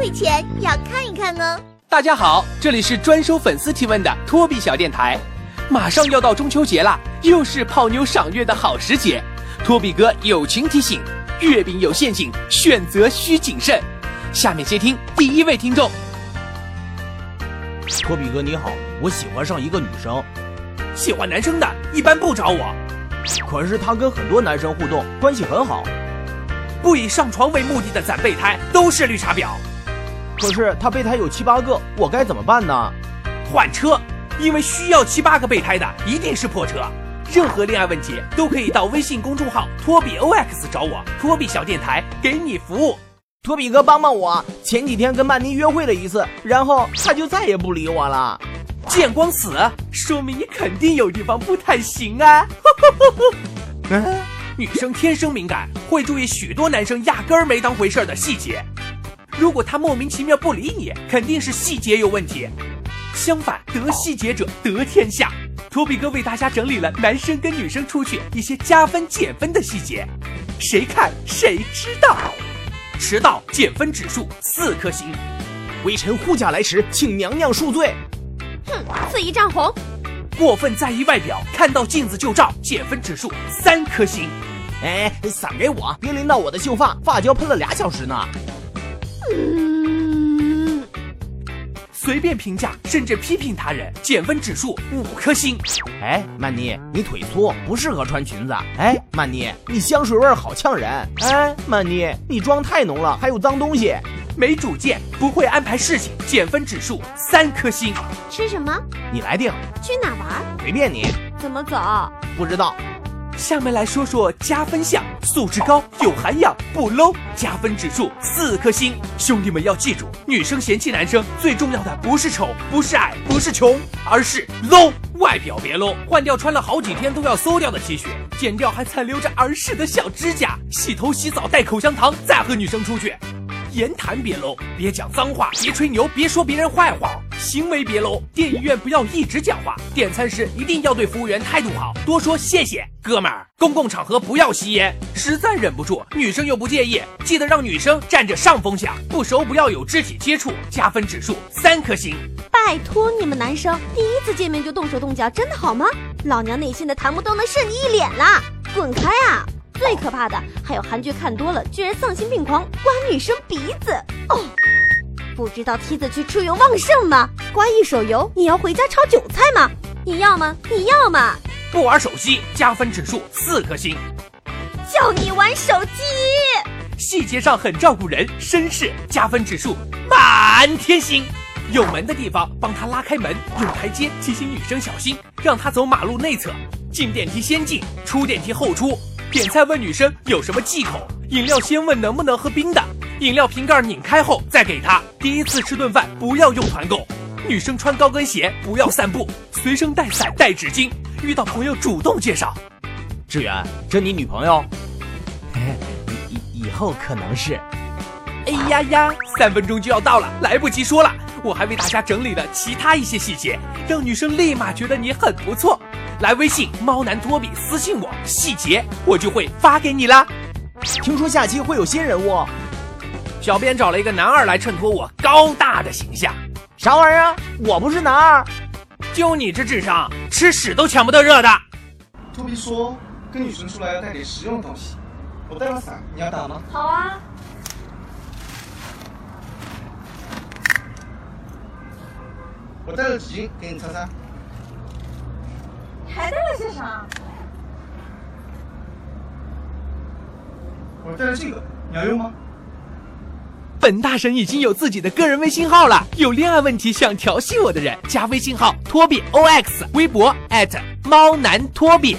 会前要看一看哦。大家好，这里是专收粉丝提问的托比小电台。马上要到中秋节了，又是泡妞赏月的好时节。托比哥友情提醒：月饼有陷阱，选择需谨慎。下面接听第一位听众。托比哥你好，我喜欢上一个女生，喜欢男生的一般不找我，可是她跟很多男生互动，关系很好。不以上床为目的的攒备胎都是绿茶婊。可是他备胎有七八个，我该怎么办呢？换车，因为需要七八个备胎的一定是破车。任何恋爱问题都可以到微信公众号托比 OX 找我，托比小电台给你服务。托比哥帮帮我，前几天跟曼妮约会了一次，然后他就再也不理我了。见光死，说明你肯定有地方不太行啊。嗯 女生天生敏感，会注意许多男生压根儿没当回事儿的细节。如果他莫名其妙不理你，肯定是细节有问题。相反，得细节者得天下。托比哥为大家整理了男生跟女生出去一些加分减分的细节，谁看谁知道。迟到减分指数四颗星，微臣护驾来迟，请娘娘恕罪。哼，肆意涨红。过分在意外表，看到镜子就照，减分指数三颗星。哎，伞给我，别淋到我的秀发，发胶喷了俩小时呢。嗯，随便评价甚至批评他人，减分指数五颗星。哎，曼妮，你腿粗，不适合穿裙子。哎，曼妮，你香水味好呛人。哎，曼妮，你妆太浓了，还有脏东西。没主见，不会安排事情，减分指数三颗星。吃什么？你来定，去哪玩？随便你。怎么走？不知道。下面来说说加分项：素质高、有涵养、不 low，加分指数四颗星。兄弟们要记住，女生嫌弃男生最重要的不是丑，不是矮，不是穷，而是 low。外表别 low，换掉穿了好几天都要馊掉的 T 恤，剪掉还残留着儿时的小指甲，洗头洗澡带口香糖，再和女生出去。言谈别 low，别讲脏话，别吹牛，别说别人坏话。行为别 low，电影院不要一直讲话，点餐时一定要对服务员态度好，多说谢谢。哥们儿，公共场合不要吸烟，实在忍不住，女生又不介意，记得让女生占着上风享。不熟不要有肢体接触，加分指数三颗星。拜托你们男生，第一次见面就动手动脚，真的好吗？老娘内心的檀木都能射你一脸啦！滚开啊！最可怕的还有韩剧看多了，居然丧心病狂刮女生鼻子哦！不知道梯子去出游旺盛吗？刮一手油，你要回家炒韭菜吗？你要吗？你要吗？不玩手机，加分指数四颗星。叫你玩手机，细节上很照顾人，绅士，加分指数满天星。有门的地方帮他拉开门，有台阶提醒女生小心，让她走马路内侧。进电梯先进，出电梯后出。点菜问女生有什么忌口，饮料先问能不能喝冰的，饮料瓶盖拧开后再给她。第一次吃顿饭不要用团购。女生穿高跟鞋不要散步，随身带伞带纸巾，遇到朋友主动介绍。志远，这你女朋友？以 以以后可能是。哎呀呀，三分钟就要到了，来不及说了。我还为大家整理了其他一些细节，让女生立马觉得你很不错。来微信猫男托比私信我，细节我就会发给你啦。听说下期会有新人物，小编找了一个男二来衬托我高大的形象。啥玩意儿啊？我不是男二，就你这智商，吃屎都抢不到热的。托比说，跟女生出来要带点实用的东西。我带了伞，你要打吗？好啊。我带了纸巾，给你擦擦。你还带了些啥？我带了这个，你要用吗？本大神已经有自己的个人微信号了，有恋爱问题想调戏我的人，加微信号托比 OX，微博猫男托比。